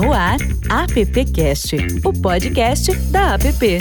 No ar, AppCast, o podcast da App.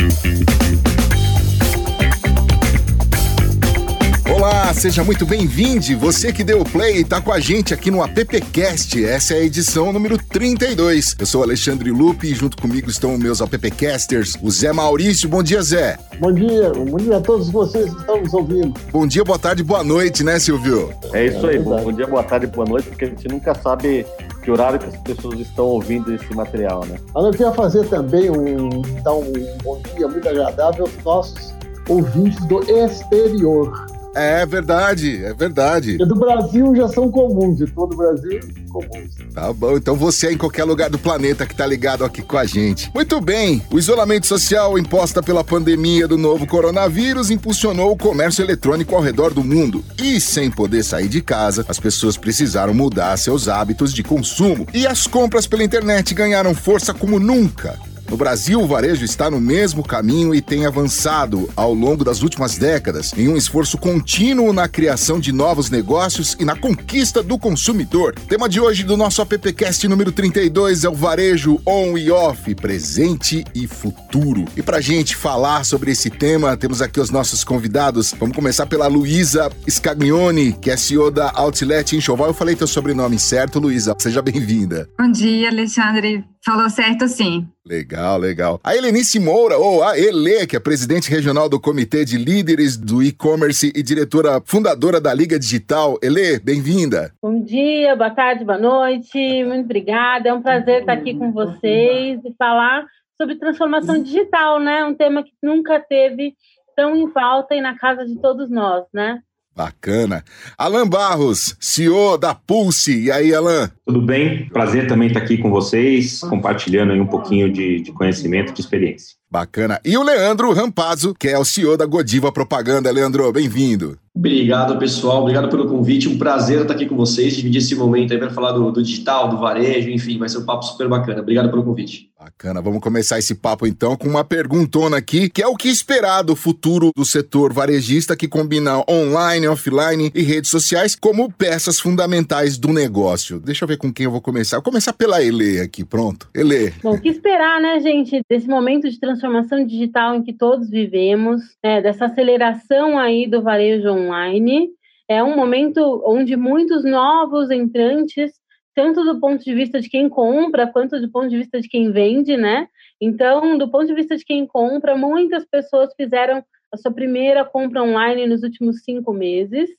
Olá, seja muito bem-vindo. Você que deu o play e tá com a gente aqui no AppCast. Essa é a edição número 32. Eu sou Alexandre Lupe e junto comigo estão meus AppCasters, o Zé Maurício. Bom dia, Zé. Bom dia, bom dia a todos vocês que estão nos ouvindo. Bom dia, boa tarde, boa noite, né, Silvio? É isso aí, bom, bom dia, boa tarde, boa noite, porque a gente nunca sabe que horário que as pessoas estão ouvindo esse material, né? Eu queria fazer também um, dar um bom dia muito agradável aos nossos ouvintes do exterior. É verdade, é verdade. E do Brasil já são comuns, de todo o Brasil, comuns. Tá bom, então você é em qualquer lugar do planeta que tá ligado aqui com a gente. Muito bem, o isolamento social imposta pela pandemia do novo coronavírus impulsionou o comércio eletrônico ao redor do mundo. E sem poder sair de casa, as pessoas precisaram mudar seus hábitos de consumo. E as compras pela internet ganharam força como nunca. No Brasil, o varejo está no mesmo caminho e tem avançado ao longo das últimas décadas em um esforço contínuo na criação de novos negócios e na conquista do consumidor. Tema de hoje do nosso AppCast número 32 é o varejo on e off, presente e futuro. E pra gente falar sobre esse tema, temos aqui os nossos convidados. Vamos começar pela Luísa Scaglione, que é CEO da Outlet Enxoval. Eu falei teu sobrenome certo, Luísa. Seja bem-vinda. Bom dia, Alexandre. Falou certo sim. Legal, legal. A Helenice Moura, ou a Ele, que é presidente regional do Comitê de Líderes do E-Commerce e diretora fundadora da Liga Digital. Ele, bem-vinda. Bom dia, boa tarde, boa noite. Muito obrigada. É um prazer estar aqui com vocês e falar sobre transformação digital, né? Um tema que nunca teve tão em falta e na casa de todos nós, né? Bacana. Alan Barros, CEO da Pulse. E aí, Alan? Tudo bem? Prazer também estar aqui com vocês, compartilhando um pouquinho de, de conhecimento, de experiência. Bacana. E o Leandro Rampazzo, que é o CEO da Godiva Propaganda. Leandro, bem-vindo. Obrigado, pessoal. Obrigado pelo convite. Um prazer estar aqui com vocês, dividir esse momento aí para falar do, do, digital, do varejo, enfim, vai ser um papo super bacana. Obrigado pelo convite. Bacana. Vamos começar esse papo então com uma perguntona aqui, que é o que esperar do futuro do setor varejista que combina online, offline e redes sociais como peças fundamentais do negócio. Deixa eu ver com quem eu vou começar. Vou começar pela Ele aqui, pronto. Ele. Bom, o que esperar, né, gente, desse momento de transformação digital em que todos vivemos, né, dessa aceleração aí do varejo online. É um momento onde muitos novos entrantes, tanto do ponto de vista de quem compra, quanto do ponto de vista de quem vende, né? Então, do ponto de vista de quem compra, muitas pessoas fizeram a sua primeira compra online nos últimos cinco meses,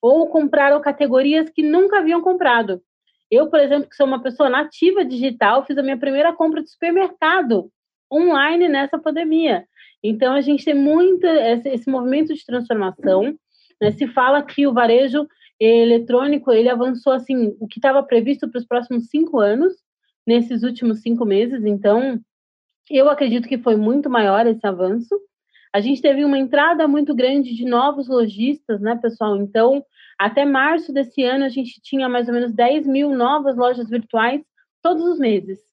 ou compraram categorias que nunca haviam comprado. Eu, por exemplo, que sou uma pessoa nativa digital, fiz a minha primeira compra de supermercado online nessa pandemia. Então, a gente tem muito esse, esse movimento de transformação. Né? Se fala que o varejo eletrônico ele avançou assim o que estava previsto para os próximos cinco anos nesses últimos cinco meses. Então, eu acredito que foi muito maior esse avanço. A gente teve uma entrada muito grande de novos lojistas, né, pessoal? Então, até março desse ano, a gente tinha mais ou menos 10 mil novas lojas virtuais todos os meses.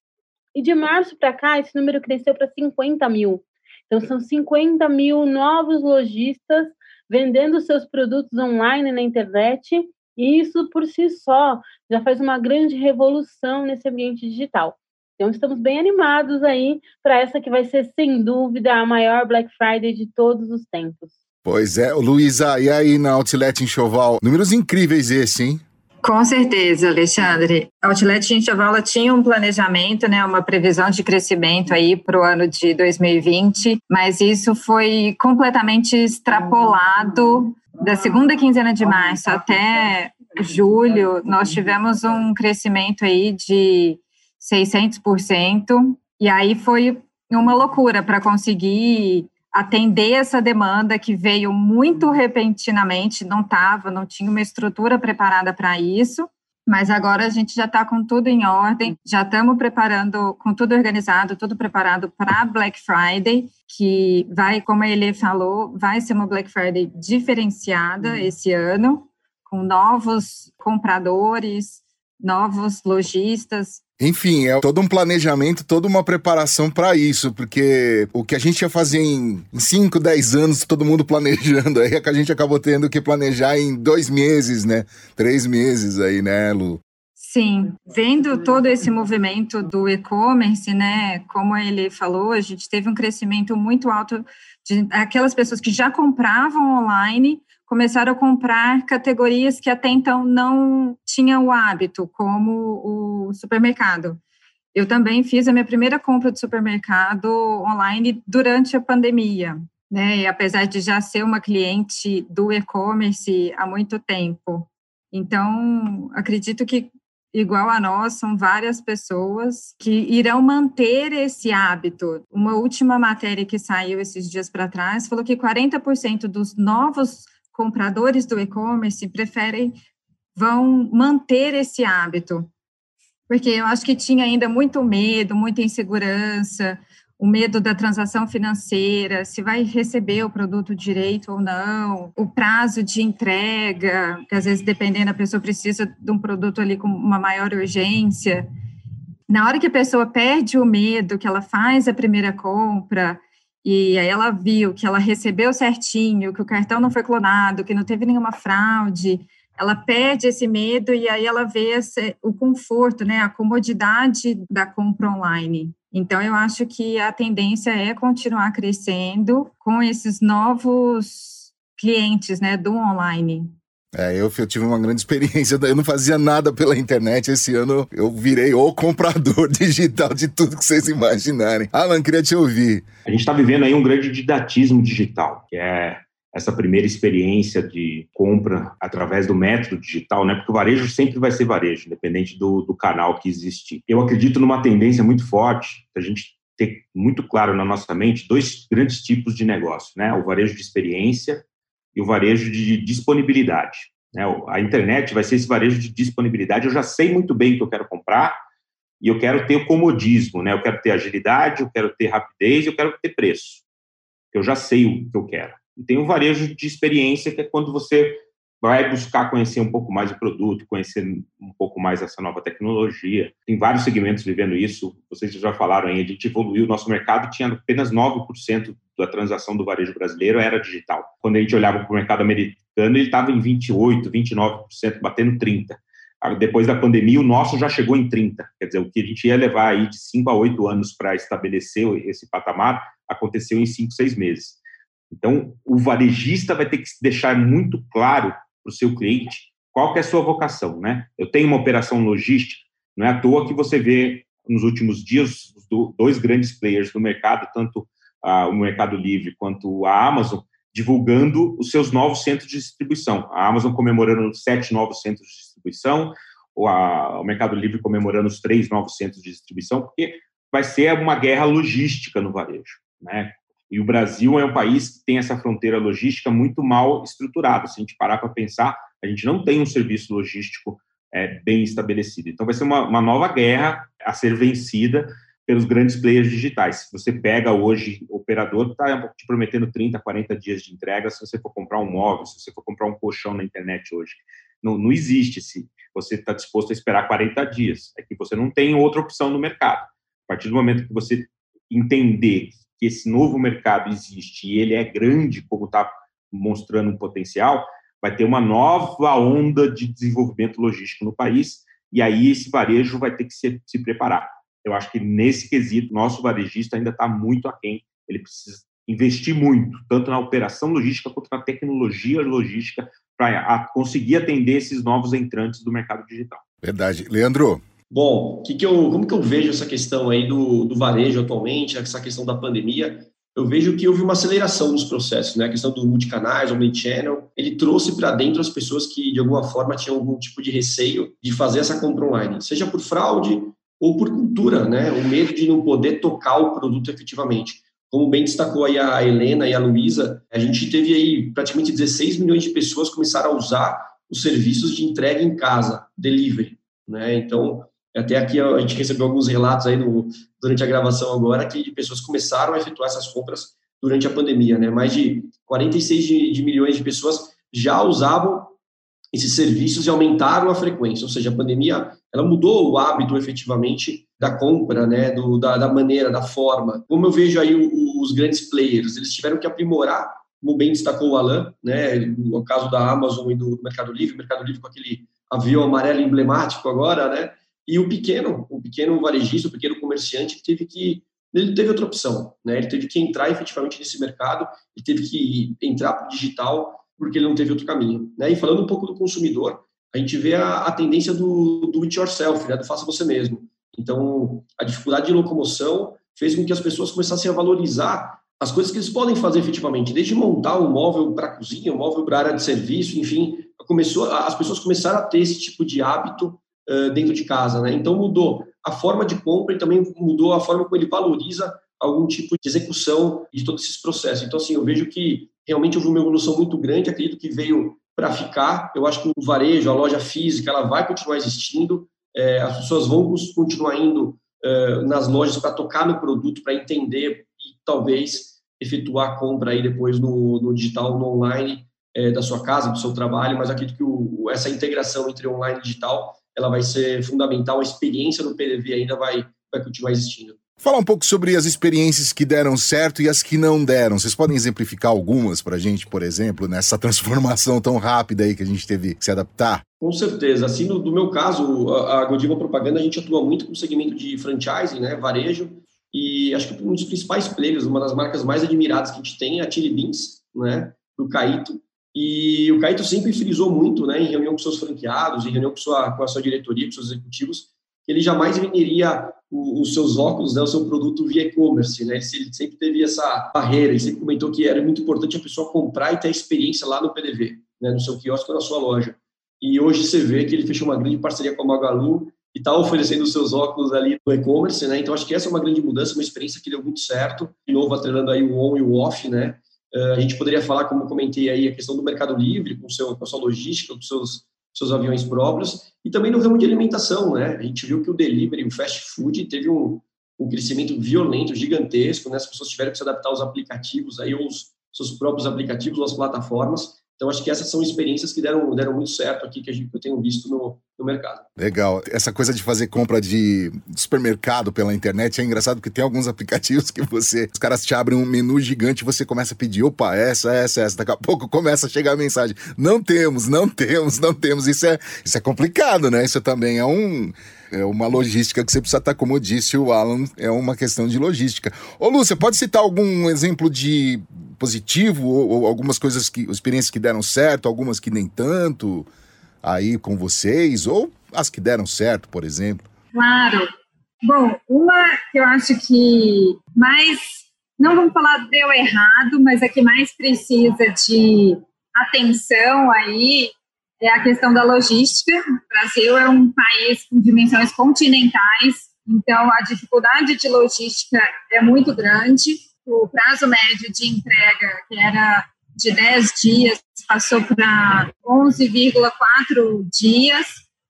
E de março para cá, esse número cresceu para 50 mil. Então, são 50 mil novos lojistas vendendo seus produtos online na internet, e isso por si só já faz uma grande revolução nesse ambiente digital. Então, estamos bem animados aí para essa que vai ser, sem dúvida, a maior Black Friday de todos os tempos. Pois é, Luísa, e aí na Outlet em Choval? Números incríveis esse, hein? Com certeza, Alexandre. A Outlet Enxovala tinha um planejamento, né, uma previsão de crescimento aí para o ano de 2020, mas isso foi completamente extrapolado da segunda quinzena de março até julho. Nós tivemos um crescimento aí de 600%, e aí foi uma loucura para conseguir atender essa demanda que veio muito repentinamente, não estava, não tinha uma estrutura preparada para isso. Mas agora a gente já está com tudo em ordem, já estamos preparando, com tudo organizado, tudo preparado para Black Friday, que vai, como ele falou, vai ser uma Black Friday diferenciada uhum. esse ano, com novos compradores, novos lojistas, enfim, é todo um planejamento, toda uma preparação para isso, porque o que a gente ia fazer em 5, 10 anos, todo mundo planejando, aí é que a gente acabou tendo que planejar em dois meses, né? Três meses aí, né, Lu? Sim, vendo todo esse movimento do e-commerce, né, como ele falou, a gente teve um crescimento muito alto de aquelas pessoas que já compravam online começaram a comprar categorias que até então não tinham o hábito, como o supermercado. Eu também fiz a minha primeira compra de supermercado online durante a pandemia, né? E apesar de já ser uma cliente do e-commerce há muito tempo. Então, acredito que igual a nós, são várias pessoas que irão manter esse hábito. Uma última matéria que saiu esses dias para trás falou que 40% dos novos compradores do e-commerce preferem vão manter esse hábito. Porque eu acho que tinha ainda muito medo, muita insegurança, o medo da transação financeira, se vai receber o produto direito ou não, o prazo de entrega, que às vezes, dependendo, a pessoa precisa de um produto ali com uma maior urgência. Na hora que a pessoa perde o medo, que ela faz a primeira compra, e aí ela viu que ela recebeu certinho, que o cartão não foi clonado, que não teve nenhuma fraude, ela perde esse medo e aí ela vê esse, o conforto, né, a comodidade da compra online. Então, eu acho que a tendência é continuar crescendo com esses novos clientes né, do online. É, eu, eu, tive uma grande experiência, eu não fazia nada pela internet. Esse ano eu virei o comprador digital de tudo que vocês imaginarem. Alan, queria te ouvir. A gente está vivendo aí um grande didatismo digital, que é essa primeira experiência de compra através do método digital, né? Porque o varejo sempre vai ser varejo, independente do, do canal que existir. Eu acredito numa tendência muito forte a gente ter muito claro na nossa mente dois grandes tipos de negócio, né? O varejo de experiência e o varejo de disponibilidade. Né? A internet vai ser esse varejo de disponibilidade. Eu já sei muito bem o que eu quero comprar e eu quero ter o comodismo, né? Eu quero ter agilidade, eu quero ter rapidez, eu quero ter preço. Eu já sei o que eu quero. E tem o varejo de experiência, que é quando você vai buscar conhecer um pouco mais o produto, conhecer um pouco mais essa nova tecnologia. Tem vários segmentos vivendo isso. Vocês já falaram aí, a gente evoluiu, nosso mercado tinha apenas 9% da transação do varejo brasileiro era digital. Quando a gente olhava para o mercado americano, ele estava em 28%, 29%, batendo 30%. Depois da pandemia, o nosso já chegou em 30%. Quer dizer, o que a gente ia levar aí de 5 a 8 anos para estabelecer esse patamar, aconteceu em 5, 6 meses. Então, o varejista vai ter que deixar muito claro para o seu cliente qual que é a sua vocação, né? Eu tenho uma operação logística, não é à toa que você vê nos últimos dias dois grandes players do mercado, tanto o Mercado Livre quanto a Amazon, divulgando os seus novos centros de distribuição. A Amazon comemorando sete novos centros de distribuição, a, o Mercado Livre comemorando os três novos centros de distribuição, porque vai ser uma guerra logística no varejo, né? E o Brasil é um país que tem essa fronteira logística muito mal estruturada. Se a gente parar para pensar, a gente não tem um serviço logístico é, bem estabelecido. Então, vai ser uma, uma nova guerra a ser vencida pelos grandes players digitais. Você pega hoje, o operador está te prometendo 30, 40 dias de entrega se você for comprar um móvel, se você for comprar um colchão na internet hoje. Não, não existe se você está disposto a esperar 40 dias. É que você não tem outra opção no mercado. A partir do momento que você entender que esse novo mercado existe e ele é grande, como está mostrando um potencial, vai ter uma nova onda de desenvolvimento logístico no país e aí esse varejo vai ter que se, se preparar. Eu acho que nesse quesito, nosso varejista ainda está muito aquém. Ele precisa investir muito, tanto na operação logística quanto na tecnologia logística, para conseguir atender esses novos entrantes do mercado digital. Verdade. Leandro, Bom, que que eu, como que eu vejo essa questão aí do, do varejo atualmente, essa questão da pandemia? Eu vejo que houve uma aceleração nos processos, né? A questão do multicanais, omnichannel, ele trouxe para dentro as pessoas que, de alguma forma, tinham algum tipo de receio de fazer essa compra online, seja por fraude ou por cultura, né? O medo de não poder tocar o produto efetivamente. Como bem destacou aí a Helena e a Luísa, a gente teve aí praticamente 16 milhões de pessoas começaram a usar os serviços de entrega em casa, delivery, né? Então, até aqui a gente recebeu alguns relatos aí no, durante a gravação agora que pessoas começaram a efetuar essas compras durante a pandemia, né? Mais de 46 de, de milhões de pessoas já usavam esses serviços e aumentaram a frequência, ou seja, a pandemia ela mudou o hábito efetivamente da compra, né, do, da, da maneira, da forma. Como eu vejo aí o, os grandes players, eles tiveram que aprimorar, como bem destacou o Alan, né, no caso da Amazon e do Mercado Livre, o Mercado Livre com aquele avião amarelo emblemático agora, né? E o pequeno, o pequeno varejista, o pequeno comerciante, teve que ele teve outra opção, né? Ele teve que entrar efetivamente nesse mercado, ele teve que entrar para o digital porque ele não teve outro caminho, né? E falando um pouco do consumidor, a gente vê a, a tendência do, do it yourself, né? Do faça você mesmo. Então, a dificuldade de locomoção fez com que as pessoas começassem a valorizar as coisas que eles podem fazer efetivamente, desde montar um móvel para cozinha, um móvel para área de serviço, enfim, começou, as pessoas começaram a ter esse tipo de hábito uh, dentro de casa, né? Então mudou a forma de compra e também mudou a forma como ele valoriza algum tipo de execução de todos esses processos. Então assim, eu vejo que realmente houve uma evolução muito grande, acredito que veio para ficar. Eu acho que o varejo, a loja física, ela vai continuar existindo. É, as pessoas vão continuar indo uh, nas lojas para tocar no produto, para entender e talvez efetuar a compra aí depois no, no digital, no online é, da sua casa, do seu trabalho, mas acredito que o, essa integração entre online e digital ela vai ser fundamental, a experiência no PDV ainda vai, vai continuar existindo. Falar um pouco sobre as experiências que deram certo e as que não deram. Vocês podem exemplificar algumas para a gente, por exemplo, nessa transformação tão rápida aí que a gente teve que se adaptar? Com certeza. Assim, no, no meu caso, a, a Godiva Propaganda, a gente atua muito com o segmento de franchising, né, varejo, e acho que um dos principais players, uma das marcas mais admiradas que a gente tem é a Chili Beans, né, do Caíto. E o Caíto sempre frisou muito, né, em reunião com seus franqueados, em reunião com, sua, com a sua diretoria, com seus executivos, que ele jamais venderia os seus óculos, né, o seu produto via e-commerce, né? Ele sempre teve essa barreira, ele sempre comentou que era muito importante a pessoa comprar e ter a experiência lá no PDV, né, no seu quiosque ou na sua loja. E hoje você vê que ele fechou uma grande parceria com a Magalu e está oferecendo os seus óculos ali no e-commerce, né? Então acho que essa é uma grande mudança, uma experiência que deu muito certo. De novo, atrelando aí o on e o off, né? Uh, a gente poderia falar, como comentei aí, a questão do Mercado Livre, com, seu, com a sua logística, com seus seus aviões próprios, e também no ramo de alimentação, né? A gente viu que o delivery, o fast food, teve um, um crescimento violento, gigantesco, né? As pessoas tiveram que se adaptar aos aplicativos, aí, os seus próprios aplicativos, as plataformas, então, acho que essas são experiências que deram, deram muito certo aqui, que, gente, que eu tenho visto no, no mercado. Legal. Essa coisa de fazer compra de supermercado pela internet é engraçado porque tem alguns aplicativos que você. Os caras te abrem um menu gigante e você começa a pedir: opa, essa, essa, essa. Daqui a pouco começa a chegar a mensagem: não temos, não temos, não temos. Isso é, isso é complicado, né? Isso também é um é uma logística que você precisa estar, como disse o Alan, é uma questão de logística. Ô, Lúcia, pode citar algum exemplo de positivo ou, ou, algumas coisas que, experiências que deram certo, algumas que nem tanto aí com vocês ou as que deram certo, por exemplo? Claro. Bom, uma que eu acho que mais, não vamos falar deu errado, mas a que mais precisa de atenção aí é a questão da logística. O Brasil é um país com dimensões continentais, então a dificuldade de logística é muito grande. O prazo médio de entrega, que era de 10 dias, passou para 11,4 dias.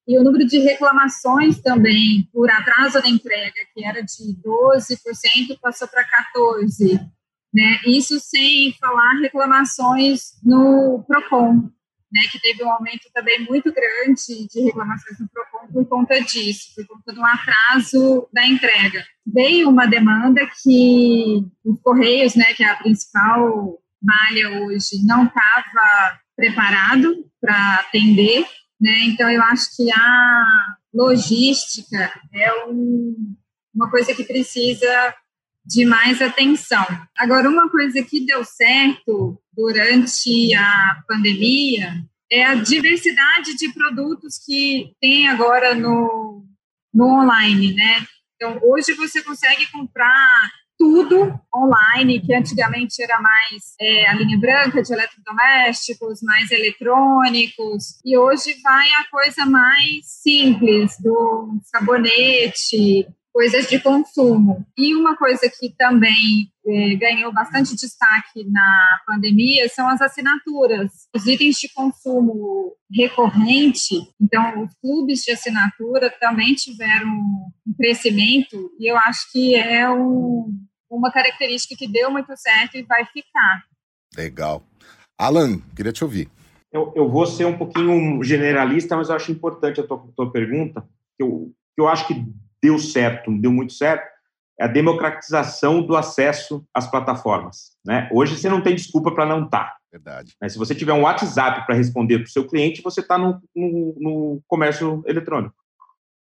E o número de reclamações também por atraso da entrega, que era de 12%, passou para 14%. Né? Isso sem falar reclamações no PROCON, né, que teve um aumento também muito grande de reclamações no PROCON por conta disso, por conta do atraso da entrega. Veio uma demanda que os Correios, né, que é a principal malha hoje, não estava preparado para atender, né, então eu acho que a logística é um, uma coisa que precisa de mais atenção. Agora, uma coisa que deu certo durante a pandemia é a diversidade de produtos que tem agora no, no online, né? Então, hoje você consegue comprar tudo online, que antigamente era mais é, a linha branca de eletrodomésticos, mais eletrônicos, e hoje vai a coisa mais simples, do sabonete, coisas de consumo. E uma coisa que também é, ganhou bastante destaque na pandemia são as assinaturas. Os itens de consumo recorrente, então os clubes de assinatura também tiveram um crescimento e eu acho que é um, uma característica que deu muito certo e vai ficar. Legal. Alan, queria te ouvir. Eu, eu vou ser um pouquinho generalista, mas eu acho importante a tua, tua pergunta. Eu, eu acho que deu certo, deu muito certo, é a democratização do acesso às plataformas. Né? Hoje você não tem desculpa para não estar. Tá. Verdade. Né? Se você tiver um WhatsApp para responder para o seu cliente, você está no, no, no, comércio eletrônico.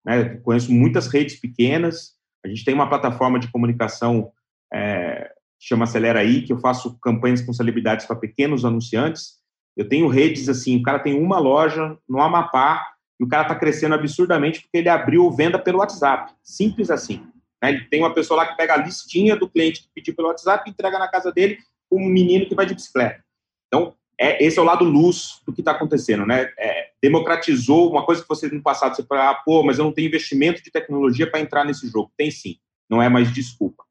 Né? Conheço muitas redes pequenas. A gente tem uma plataforma de comunicação é, chama Acelera aí, que eu faço campanhas com celebridades para pequenos anunciantes. Eu tenho redes assim, o cara tem uma loja no Amapá e o cara está crescendo absurdamente porque ele abriu venda pelo WhatsApp. Simples assim. Né? Ele tem uma pessoa lá que pega a listinha do cliente que pediu pelo WhatsApp e entrega na casa dele um menino que vai de bicicleta. Então, é, esse é o lado luz do que está acontecendo, né? É, democratizou uma coisa que você no passado você fala, ah, pô, mas eu não tenho investimento de tecnologia para entrar nesse jogo. Tem sim, não é mais desculpa.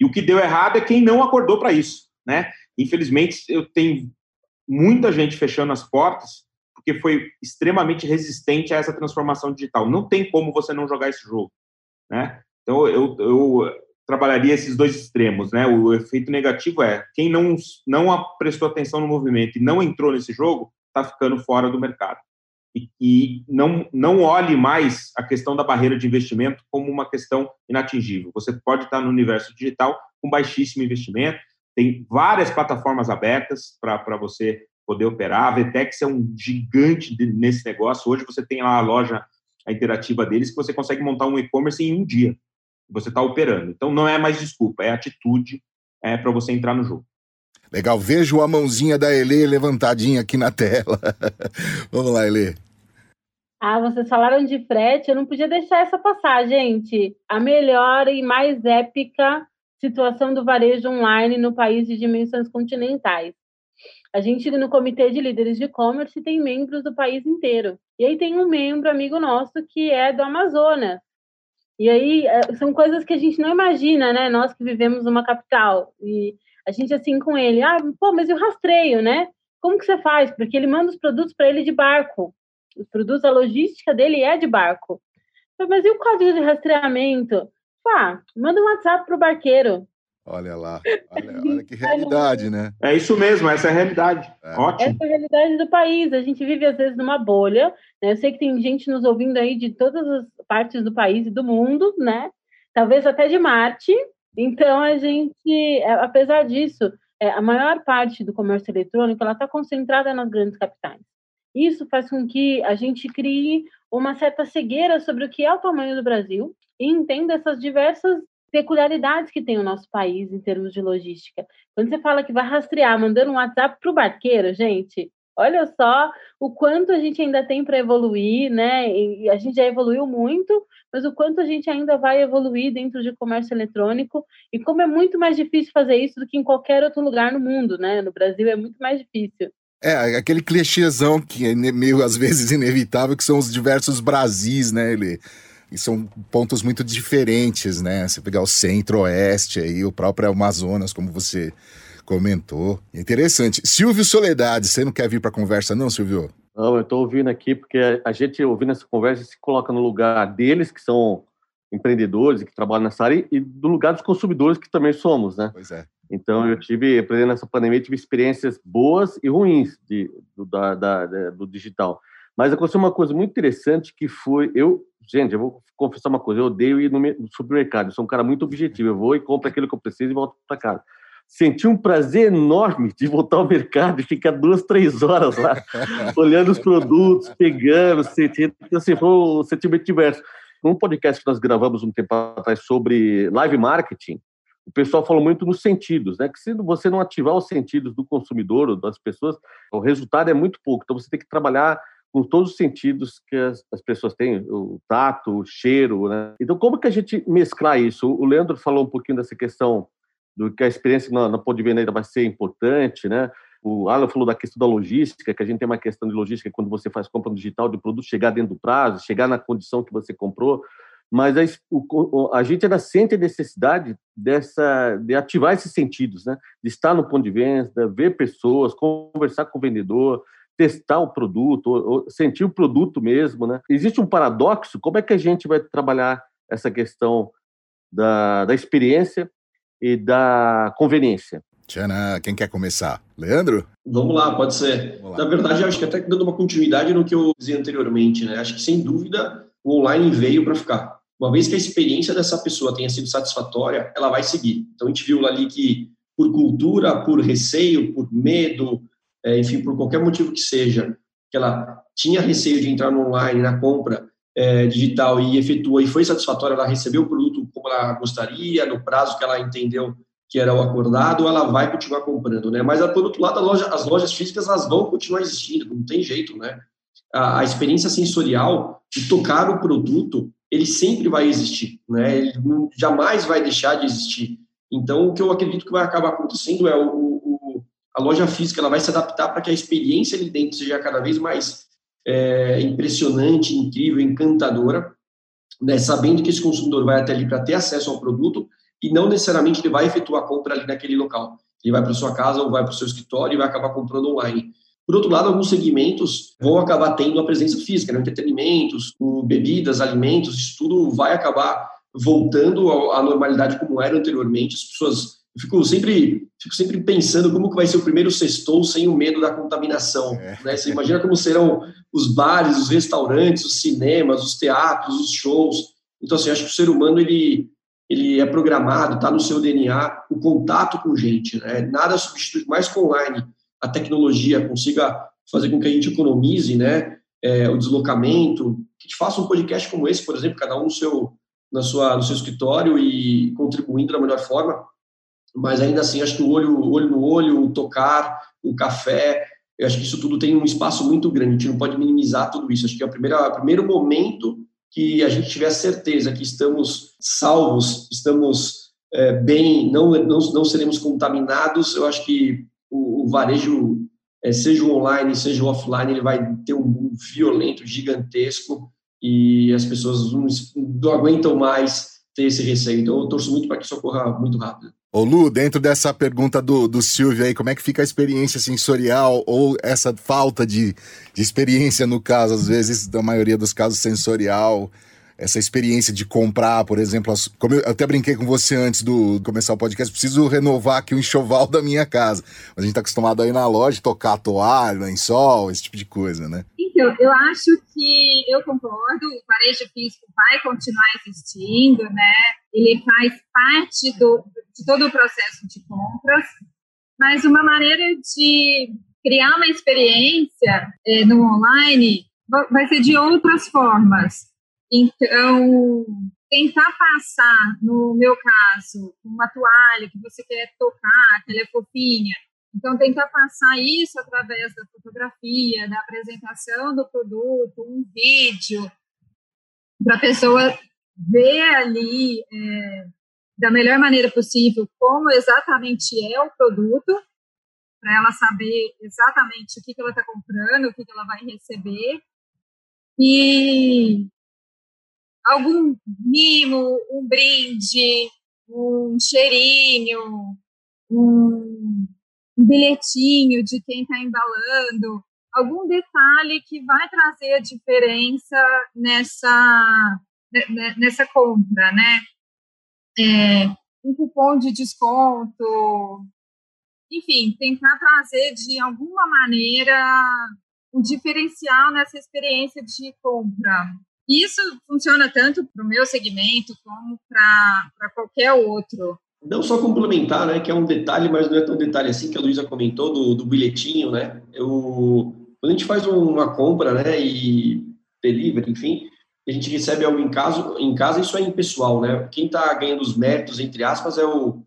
E o que deu errado é quem não acordou para isso, né? Infelizmente, eu tenho muita gente fechando as portas porque foi extremamente resistente a essa transformação digital. Não tem como você não jogar esse jogo, né? Então, eu, eu trabalharia esses dois extremos, né? O efeito negativo é quem não não prestou atenção no movimento e não entrou nesse jogo está ficando fora do mercado e, e, não não olhe mais a questão da barreira de investimento como uma questão inatingível. Você pode estar no universo digital com baixíssimo investimento, tem várias plataformas abertas para você poder operar. A Vetex é um gigante de, nesse negócio. Hoje você tem lá a loja a interativa deles que você consegue montar um e-commerce em um dia você está operando. Então não é mais desculpa, é atitude é, para você entrar no jogo. Legal, vejo a mãozinha da Elê levantadinha aqui na tela. Vamos lá, Elê. Ah, vocês falaram de frete, eu não podia deixar essa passar, gente. A melhor e mais épica situação do varejo online no país de dimensões continentais. A gente, no Comitê de Líderes de E-Commerce, tem membros do país inteiro. E aí tem um membro amigo nosso que é do Amazonas. E aí é, são coisas que a gente não imagina, né? Nós que vivemos numa capital. E a gente assim com ele, ah, pô, mas e o rastreio, né? Como que você faz? Porque ele manda os produtos para ele de barco. Os produtos, a logística dele é de barco. Mas e o código de rastreamento? Ah, manda um WhatsApp pro barqueiro. Olha lá, olha, olha, que realidade, né? É isso mesmo, essa é a realidade. É. Ótimo. Essa é a realidade do país. A gente vive, às vezes, numa bolha. Né? Eu sei que tem gente nos ouvindo aí de todas as partes do país e do mundo, né? Talvez até de Marte. Então, a gente, é, apesar disso, é, a maior parte do comércio eletrônico ela está concentrada nas grandes capitais. Isso faz com que a gente crie uma certa cegueira sobre o que é o tamanho do Brasil e entenda essas diversas peculiaridades que tem o nosso país em termos de logística. Quando você fala que vai rastrear mandando um WhatsApp para o barqueiro, gente, olha só o quanto a gente ainda tem para evoluir, né? E a gente já evoluiu muito, mas o quanto a gente ainda vai evoluir dentro de comércio eletrônico e como é muito mais difícil fazer isso do que em qualquer outro lugar no mundo, né? No Brasil é muito mais difícil. É, aquele clichêzão que é meio às vezes inevitável, que são os diversos Brasis, né? Ele e são pontos muito diferentes, né? Você pegar o centro-oeste aí, o próprio Amazonas, como você comentou. Interessante. Silvio Soledade, você não quer vir para a conversa não, Silvio? Não, eu estou ouvindo aqui porque a gente ouvindo essa conversa se coloca no lugar deles, que são empreendedores e que trabalham nessa área, e do lugar dos consumidores, que também somos, né? Pois é. Então, eu tive, aprendendo nessa pandemia, tive experiências boas e ruins de, do, da, da, do digital. Mas aconteceu uma coisa muito interessante que foi, eu Gente, eu vou confessar uma coisa: eu odeio ir no supermercado. Eu sou um cara muito objetivo. Eu vou e compro aquilo que eu preciso e volto para casa. Senti um prazer enorme de voltar ao mercado e ficar duas, três horas lá, olhando os produtos, pegando, sentindo. Assim, foi um sentimento diverso. Num podcast que nós gravamos um tempo atrás sobre live marketing, o pessoal falou muito nos sentidos, né? Que se você não ativar os sentidos do consumidor ou das pessoas, o resultado é muito pouco. Então você tem que trabalhar com todos os sentidos que as, as, pessoas têm, o tato, o cheiro, né? Então, como que a gente mesclar isso? O Leandro falou um pouquinho dessa questão do que a experiência na, na ainda vai ser importante, né? O Alan falou da questão da logística, que a gente tem uma questão de logística quando você faz compra digital de produto chegar dentro do prazo, chegar na condição que você comprou, mas a, o, a gente ainda sente a necessidade dessa de ativar esses sentidos, né? De estar no ponto de venda, ver pessoas, conversar com o vendedor, testar o produto, ou, sentir o produto mesmo, né? Existe um paradoxo, como é que a gente vai trabalhar essa questão da, da experiência e da conveniência? Tchana, quem quer começar? Leandro? Vamos lá, pode ser. Lá. Na verdade, acho que até dando uma continuidade no que eu dizia anteriormente, né? Acho que sem dúvida o online veio para ficar. Uma vez que a experiência dessa pessoa tenha sido satisfatória, ela vai seguir. Então a gente viu ali que por cultura, por receio, por medo, é, enfim, por qualquer motivo que seja, que ela tinha receio de entrar no online, na compra é, digital e efetuou e foi satisfatória, ela recebeu o produto como ela gostaria, no prazo que ela entendeu que era o acordado, ela vai continuar comprando, né? Mas, por outro lado, loja, as lojas físicas, elas vão continuar existindo, não tem jeito, né? A, a, experiência sensorial de tocar o produto, ele sempre vai existir, né? Ele não, jamais vai deixar de existir. Então, o que eu acredito que vai acabar acontecendo é o, a loja física, ela vai se adaptar para que a experiência ali dentro seja cada vez mais é, impressionante, incrível, encantadora, né? Sabendo que esse consumidor vai até ali para ter acesso ao produto e não necessariamente ele vai efetuar a compra ali naquele local. Ele vai para sua casa ou vai para o seu escritório e vai acabar comprando online. Por outro lado, alguns segmentos vão acabar tendo a presença física, né? entretenimentos, bebidas, alimentos, isso tudo vai acabar voltando à normalidade como era anteriormente. As pessoas eu fico sempre, fico sempre pensando como que vai ser o primeiro sextou sem o medo da contaminação. É. Né? Você imagina como serão os bares, os restaurantes, os cinemas, os teatros, os shows. Então, assim, acho que o ser humano, ele, ele é programado, está no seu DNA, o contato com gente. Né? Nada substitui mais que online a tecnologia consiga fazer com que a gente economize né, é, o deslocamento, que te faça um podcast como esse, por exemplo, cada um no seu, na sua, no seu escritório e contribuindo da melhor forma. Mas ainda assim, acho que o olho, olho no olho, o tocar, o café, eu acho que isso tudo tem um espaço muito grande, a gente não pode minimizar tudo isso. Acho que é o primeiro, primeiro momento que a gente tiver certeza que estamos salvos, estamos é, bem, não, não, não seremos contaminados, eu acho que o, o varejo, é, seja o online, seja o offline, ele vai ter um violento, gigantesco, e as pessoas não, não aguentam mais ter esse receio. Então, eu torço muito para que isso ocorra muito rápido. Ô Lu, dentro dessa pergunta do, do Silvio aí, como é que fica a experiência sensorial ou essa falta de, de experiência, no caso, às vezes, da maioria dos casos, sensorial? Essa experiência de comprar, por exemplo, como eu até brinquei com você antes do começar o podcast, preciso renovar aqui o enxoval da minha casa. Mas a gente está acostumado aí na loja tocar toalha, lençol, esse tipo de coisa, né? Então, eu acho que eu concordo, o varejo físico vai continuar existindo, né? Ele faz parte do, de todo o processo de compras, mas uma maneira de criar uma experiência é, no online vai ser de outras formas. Então, tentar passar, no meu caso, uma toalha que você quer tocar, que ela é fofinha, então tentar passar isso através da fotografia, da apresentação do produto, um vídeo, para a pessoa ver ali é, da melhor maneira possível como exatamente é o produto, para ela saber exatamente o que, que ela está comprando, o que, que ela vai receber. E algum mimo, um brinde, um cheirinho, um, bilhetinho de quem está embalando, algum detalhe que vai trazer a diferença nessa, né, né, nessa compra, né? É, um cupom de desconto, enfim, tentar trazer de alguma maneira um diferencial nessa experiência de compra. Isso funciona tanto para o meu segmento como para qualquer outro. Não só complementar, né, que é um detalhe, mas não é tão detalhe assim que a Luísa comentou do, do bilhetinho, né? Eu, quando a gente faz uma compra, né, e delivery, enfim, a gente recebe algo em casa, em casa isso é impessoal, né? Quem está ganhando os méritos, entre aspas, é o,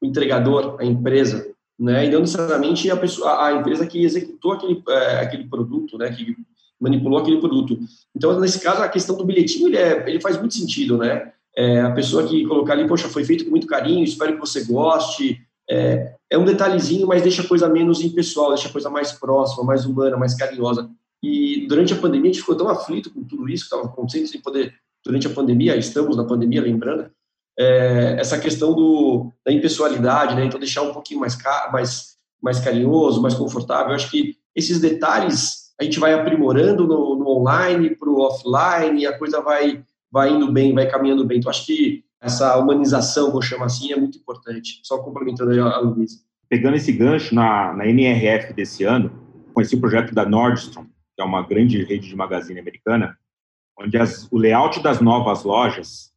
o, entregador, a empresa, né? E não necessariamente a, pessoa, a empresa que executou aquele, é, aquele produto, né? Que manipulou aquele produto. Então, nesse caso, a questão do bilhetinho, ele, é, ele faz muito sentido, né? É, a pessoa que colocar ali, poxa, foi feito com muito carinho, espero que você goste. É, é um detalhezinho, mas deixa a coisa menos impessoal, deixa a coisa mais próxima, mais humana, mais carinhosa. E durante a pandemia, a gente ficou tão aflito com tudo isso que estava acontecendo, sem poder, durante a pandemia, estamos na pandemia, lembrando, é, essa questão do, da impessoalidade, né? Então, deixar um pouquinho mais, mais, mais carinhoso, mais confortável. Eu acho que esses detalhes a gente vai aprimorando no, no online para o offline, a coisa vai, vai indo bem, vai caminhando bem. Então, acho que essa humanização, vou chamar assim, é muito importante. Só complementando a Luísa. Pegando esse gancho, na, na NRF desse ano, conheci o projeto da Nordstrom, que é uma grande rede de magazine americana, onde as, o layout das novas lojas,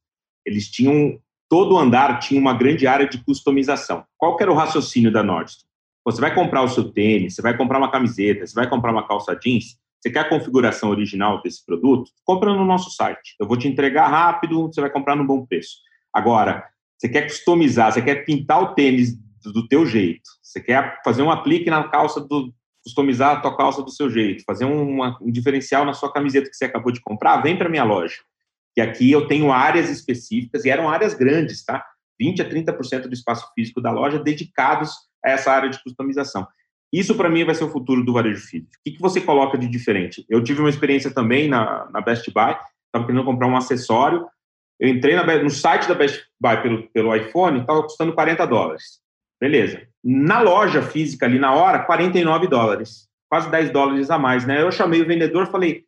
eles tinham, todo andar tinha uma grande área de customização. Qual era o raciocínio da Nordstrom? Você vai comprar o seu tênis, você vai comprar uma camiseta, você vai comprar uma calça jeans, você quer a configuração original desse produto? Compra no nosso site. Eu vou te entregar rápido, você vai comprar no bom preço. Agora, você quer customizar, você quer pintar o tênis do, teu jeito, você quer fazer um aplique na calça do customizar a tua calça do seu jeito, fazer uma, um diferencial na sua camiseta que você acabou de comprar, vem para minha loja. Que aqui eu tenho áreas específicas e eram áreas grandes, tá? 20 a 30% do espaço físico da loja dedicados a essa área de customização. Isso, para mim, vai ser o futuro do varejo físico. O que, que você coloca de diferente? Eu tive uma experiência também na, na Best Buy, estava querendo comprar um acessório, eu entrei na, no site da Best Buy pelo, pelo iPhone, estava custando 40 dólares. Beleza. Na loja física, ali na hora, 49 dólares. Quase 10 dólares a mais, né? Eu chamei o vendedor falei,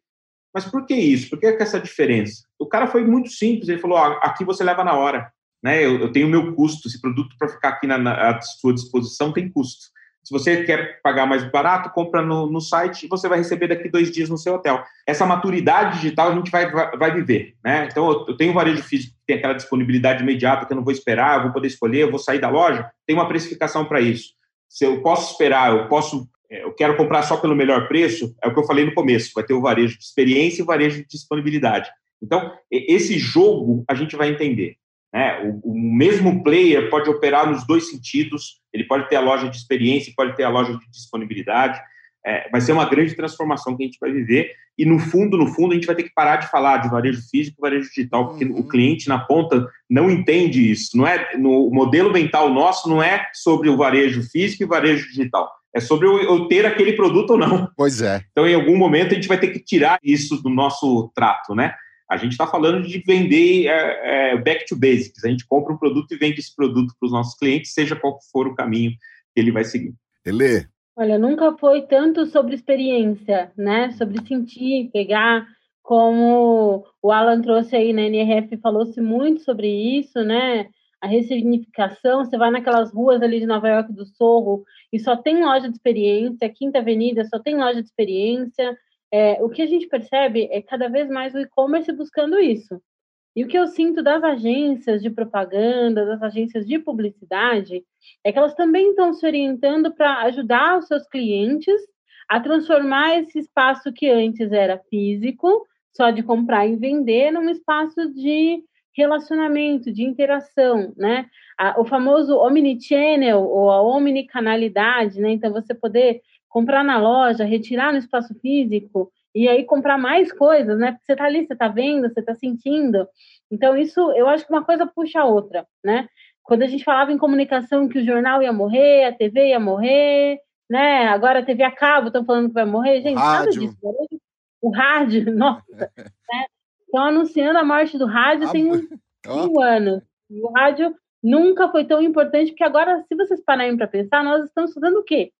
mas por que isso? Por que essa diferença? O cara foi muito simples, ele falou, aqui você leva na hora. Né? Eu, eu tenho meu custo, esse produto para ficar aqui na, na, à sua disposição tem custo. Se você quer pagar mais barato, compra no, no site e você vai receber daqui dois dias no seu hotel. Essa maturidade digital a gente vai, vai, vai viver. Né? Então, eu, eu tenho um varejo físico que tem aquela disponibilidade imediata, que eu não vou esperar, eu vou poder escolher, eu vou sair da loja. Tem uma precificação para isso. Se eu posso esperar, eu posso é, eu quero comprar só pelo melhor preço, é o que eu falei no começo, vai ter o varejo de experiência e o varejo de disponibilidade. Então, esse jogo a gente vai entender. Né? O, o, mesmo player pode operar nos dois sentidos, ele pode ter a loja de experiência, pode ter a loja de disponibilidade. É, vai ser uma grande transformação que a gente vai viver. E no fundo, no fundo, a gente vai ter que parar de falar de varejo físico e varejo digital, porque uhum. o cliente na ponta não entende isso. Não é no modelo mental nosso não é sobre o varejo físico e varejo digital. É sobre eu, eu ter aquele produto ou não. Pois é. Então, em algum momento, a gente vai ter que tirar isso do nosso trato, né? A gente está falando de vender é, é, back to basics. A gente compra um produto e vende esse produto para os nossos clientes, seja qual for o caminho que ele vai seguir. Elê. Olha, nunca foi tanto sobre experiência, né? Sobre sentir, pegar, como o Alan trouxe aí na NRF, falou-se muito sobre isso, né? A ressignificação, você vai naquelas ruas ali de Nova York do Sorro e só tem loja de experiência, Quinta Avenida só tem loja de experiência, é, o que a gente percebe é cada vez mais o e-commerce buscando isso. E o que eu sinto das agências de propaganda, das agências de publicidade, é que elas também estão se orientando para ajudar os seus clientes a transformar esse espaço que antes era físico, só de comprar e vender, num espaço de relacionamento, de interação, né? o famoso omnichannel ou a omnicanalidade, né? Então, você poder comprar na loja, retirar no espaço físico e aí comprar mais coisas, né? Porque você está ali, você está vendo, você está sentindo. Então, isso eu acho que uma coisa puxa a outra, né? Quando a gente falava em comunicação que o jornal ia morrer, a TV ia morrer, né? Agora a TV a cabo estão falando que vai morrer, gente, nada disso. Né? O rádio, nossa, né? Estão anunciando a morte do rádio ah, tem um, oh. um ano. E o rádio nunca foi tão importante, porque agora, se vocês pararem para pensar, nós estamos estudando o quê?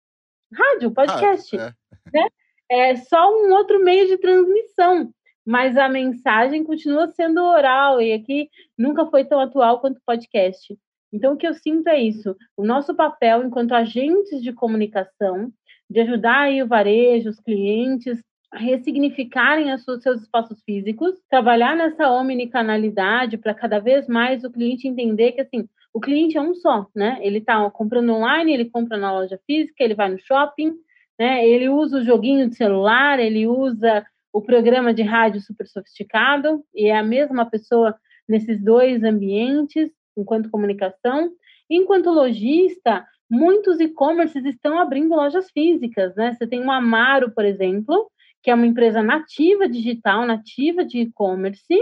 Rádio, podcast. Ah, é. Né? é só um outro meio de transmissão, mas a mensagem continua sendo oral e aqui nunca foi tão atual quanto o podcast. Então, o que eu sinto é isso: o nosso papel enquanto agentes de comunicação, de ajudar aí o varejo, os clientes, a ressignificarem os seus espaços físicos, trabalhar nessa omnicanalidade para cada vez mais o cliente entender que assim o cliente é um só, né? Ele está comprando online, ele compra na loja física, ele vai no shopping, né? Ele usa o joguinho de celular, ele usa o programa de rádio super sofisticado e é a mesma pessoa nesses dois ambientes, enquanto comunicação. Enquanto lojista, muitos e-commerces estão abrindo lojas físicas, né? Você tem o Amaro, por exemplo, que é uma empresa nativa digital, nativa de e-commerce,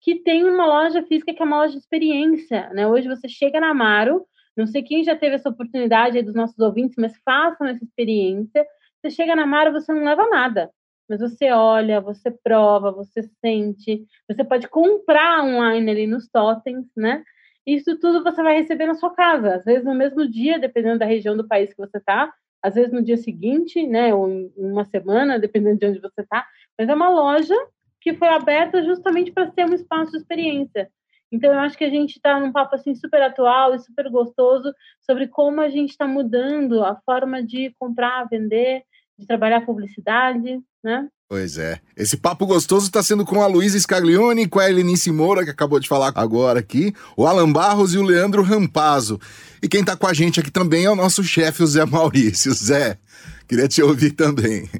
que tem uma loja física que é uma loja de experiência, né? Hoje você chega na Amaro, não sei quem já teve essa oportunidade dos nossos ouvintes, mas façam essa experiência. Você chega na Amaro, você não leva nada, mas você olha, você prova, você sente, você pode comprar online ali nos totens, né? Isso tudo você vai receber na sua casa, às vezes no mesmo dia, dependendo da região do país que você está, às vezes no dia seguinte, né, ou em uma semana, dependendo de onde você está, mas é uma loja que foi aberta justamente para ser um espaço de experiência. Então, eu acho que a gente está num papo assim super atual e super gostoso sobre como a gente está mudando a forma de comprar, vender de trabalhar publicidade, né? Pois é. Esse papo gostoso está sendo com a Luísa Scaglione, com a Helenice Moura, que acabou de falar agora aqui, o Alan Barros e o Leandro Rampazzo. E quem está com a gente aqui também é o nosso chefe, o Zé Maurício. Zé, queria te ouvir também.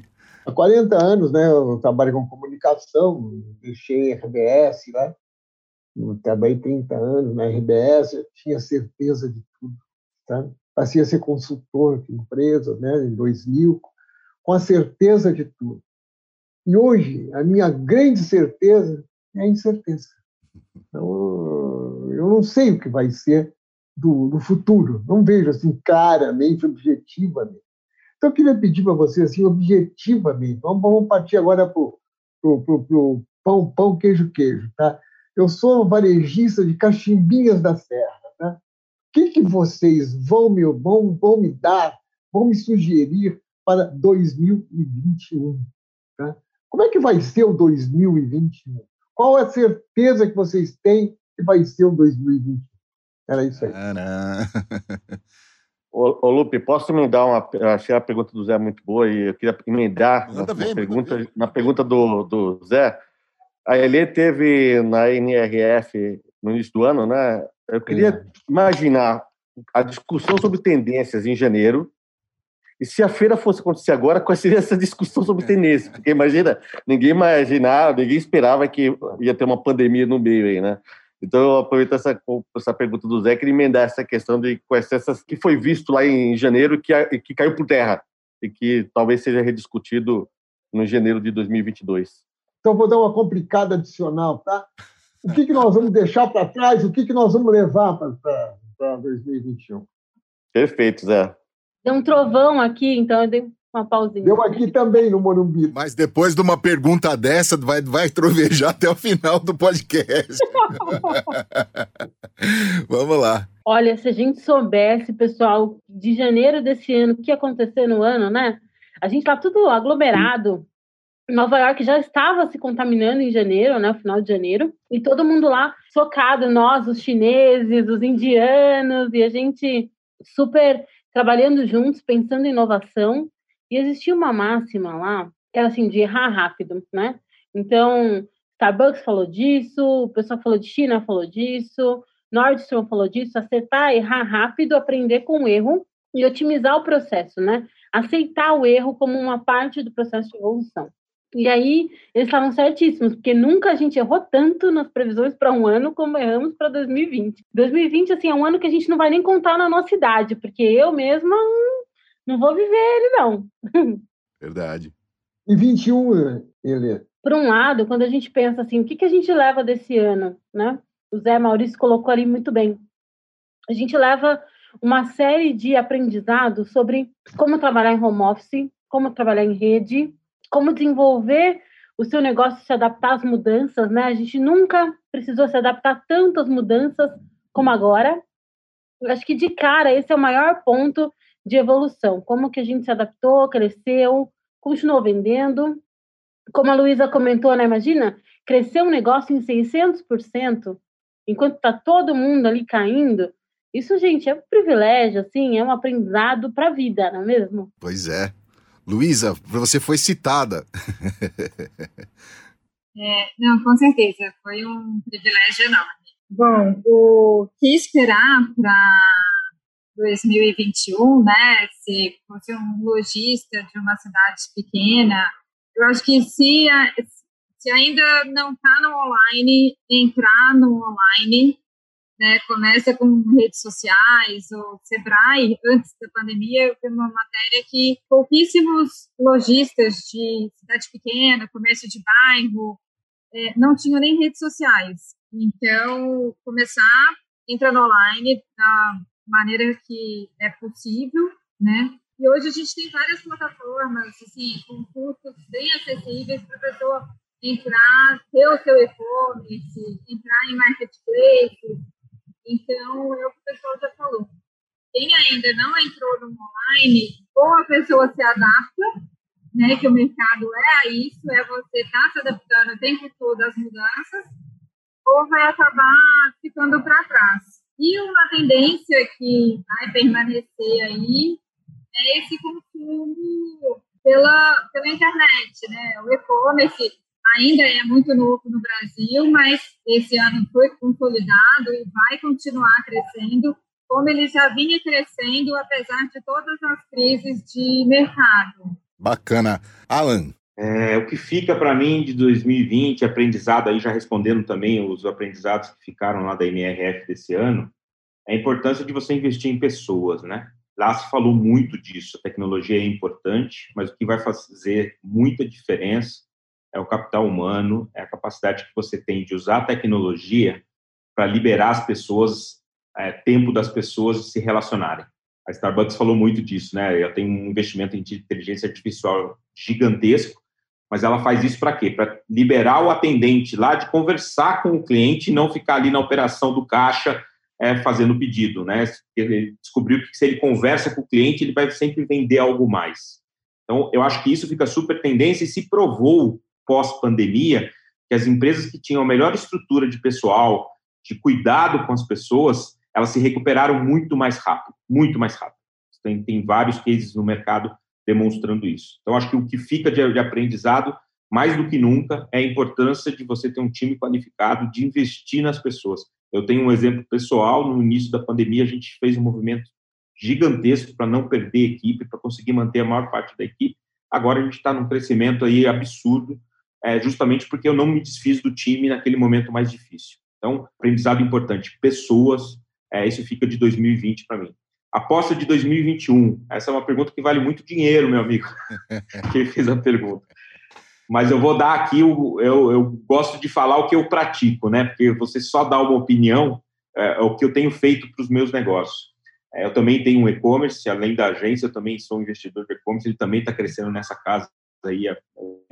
Há 40 anos, né, eu trabalho com comunicação, deixei RBS, né? trabalhei 30 anos na RBS, eu tinha certeza de tudo, tá? Passei a ser consultor de empresas, né, em 2000, com a certeza de tudo. E hoje, a minha grande certeza é a incerteza. Então, eu não sei o que vai ser do, do futuro, não vejo assim claramente, objetivamente. Então, eu queria pedir para você, assim, objetivamente, vamos, vamos partir agora para o pão, pão, queijo, queijo, tá? Eu sou varejista de cachimbinhas da serra, tá? O que, que vocês vão me, vão, vão me dar, vão me sugerir para 2021, tá? Como é que vai ser o 2021? Qual a certeza que vocês têm que vai ser o 2021? Era isso aí. Ô, ô, Lupe, posso emendar uma. Eu achei a pergunta do Zé muito boa e eu queria emendar na, bem, pergunta, na pergunta do, do Zé. A Elê teve na NRF no início do ano, né? Eu queria é. imaginar a discussão sobre tendências em janeiro e se a feira fosse acontecer agora, qual seria essa discussão sobre tendência? Porque imagina, ninguém imaginava, ninguém esperava que ia ter uma pandemia no meio aí, né? Então, eu aproveito essa, essa pergunta do Zé, queria emendar essa questão de quais essas que foi visto lá em janeiro que, que caiu por terra e que talvez seja rediscutido no janeiro de 2022. Então, vou dar uma complicada adicional, tá? O que, que nós vamos deixar para trás, o que, que nós vamos levar para 2021? Perfeito, Zé. Deu um trovão aqui, então eu dei uma pausinha. Deu aqui também no Morumbi. Mas depois de uma pergunta dessa, vai, vai trovejar até o final do podcast. Vamos lá. Olha, se a gente soubesse, pessoal, de janeiro desse ano, o que ia acontecer no ano, né? A gente tá tudo aglomerado. Nova York já estava se contaminando em janeiro, né, final de janeiro, e todo mundo lá focado, nós, os chineses, os indianos, e a gente super trabalhando juntos, pensando em inovação. E existia uma máxima lá, que era assim, de errar rápido, né? Então, Starbucks falou disso, o pessoal falou de China falou disso, Nordstrom falou disso, acertar, errar rápido, aprender com o erro e otimizar o processo, né? Aceitar o erro como uma parte do processo de evolução. E aí, eles estavam certíssimos, porque nunca a gente errou tanto nas previsões para um ano como erramos para 2020. 2020, assim, é um ano que a gente não vai nem contar na nossa idade, porque eu mesma não vou viver ele, não. Verdade. E 21, ele. Por um lado, quando a gente pensa assim, o que, que a gente leva desse ano, né? O Zé Maurício colocou ali muito bem. A gente leva uma série de aprendizados sobre como trabalhar em home office, como trabalhar em rede, como desenvolver o seu negócio, se adaptar às mudanças, né? A gente nunca precisou se adaptar tanto às mudanças como agora. Eu acho que de cara esse é o maior ponto de evolução. Como que a gente se adaptou, cresceu, continuou vendendo. Como a Luísa comentou, né? Imagina, crescer um negócio em 600%, enquanto está todo mundo ali caindo. Isso, gente, é um privilégio, assim, é um aprendizado para a vida, não é mesmo? Pois é. Luísa, você foi citada. É, não, com certeza, foi um privilégio enorme. Bom, o que esperar para 2021, né? Se fosse um lojista de uma cidade pequena, eu acho que se, se ainda não está no online, entrar no online né, começa com redes sociais, o Sebrae, antes da pandemia, eu vi uma matéria que pouquíssimos lojistas de cidade pequena, comércio de bairro, é, não tinham nem redes sociais. Então, começar entrando online da maneira que é possível, né? E hoje a gente tem várias plataformas, assim, com bem acessíveis para a pessoa entrar, ter o seu e-commerce, entrar em marketplace, então, é o que o pessoal já falou. Quem ainda não entrou no online, ou a pessoa se adapta, né, que o mercado é isso, é você estar tá se adaptando o tempo todo às mudanças, ou vai acabar ficando para trás. E uma tendência que vai permanecer aí é esse consumo pela, pela internet, né? O e-commerce ainda é muito novo no Brasil, mas esse ano foi consolidado e vai continuar crescendo, como ele já vinha crescendo, apesar de todas as crises de mercado. Bacana. Alan. É, o que fica para mim de 2020, aprendizado aí, já respondendo também os aprendizados que ficaram lá da MRF desse ano, é a importância de você investir em pessoas, né? Lá se falou muito disso, a tecnologia é importante, mas o que vai fazer muita diferença é o capital humano, é a capacidade que você tem de usar a tecnologia para liberar as pessoas, é, tempo das pessoas se relacionarem. A Starbucks falou muito disso, né? Ela tem um investimento em inteligência artificial gigantesco, mas ela faz isso para quê? Para liberar o atendente lá de conversar com o cliente e não ficar ali na operação do caixa é, fazendo pedido, né? Ele descobriu que se ele conversa com o cliente, ele vai sempre vender algo mais. Então, eu acho que isso fica super tendência e se provou pós-pandemia que as empresas que tinham a melhor estrutura de pessoal, de cuidado com as pessoas, elas se recuperaram muito mais rápido, muito mais rápido. Tem, tem vários cases no mercado demonstrando isso. Então, acho que o que fica de, de aprendizado, mais do que nunca, é a importância de você ter um time qualificado, de investir nas pessoas. Eu tenho um exemplo pessoal, no início da pandemia, a gente fez um movimento gigantesco para não perder equipe, para conseguir manter a maior parte da equipe. Agora a gente está num crescimento aí absurdo, é, justamente porque eu não me desfiz do time naquele momento mais difícil. Então, aprendizado importante, pessoas, é, isso fica de 2020 para mim. Aposta de 2021, essa é uma pergunta que vale muito dinheiro, meu amigo, quem fez a pergunta. Mas eu vou dar aqui, eu, eu, eu, gosto de falar o que eu pratico, né? Porque você só dá uma opinião, é, é o que eu tenho feito para os meus negócios. É, eu também tenho um e-commerce, além da agência, eu também sou um investidor de e-commerce, ele também está crescendo nessa casa aí. Eu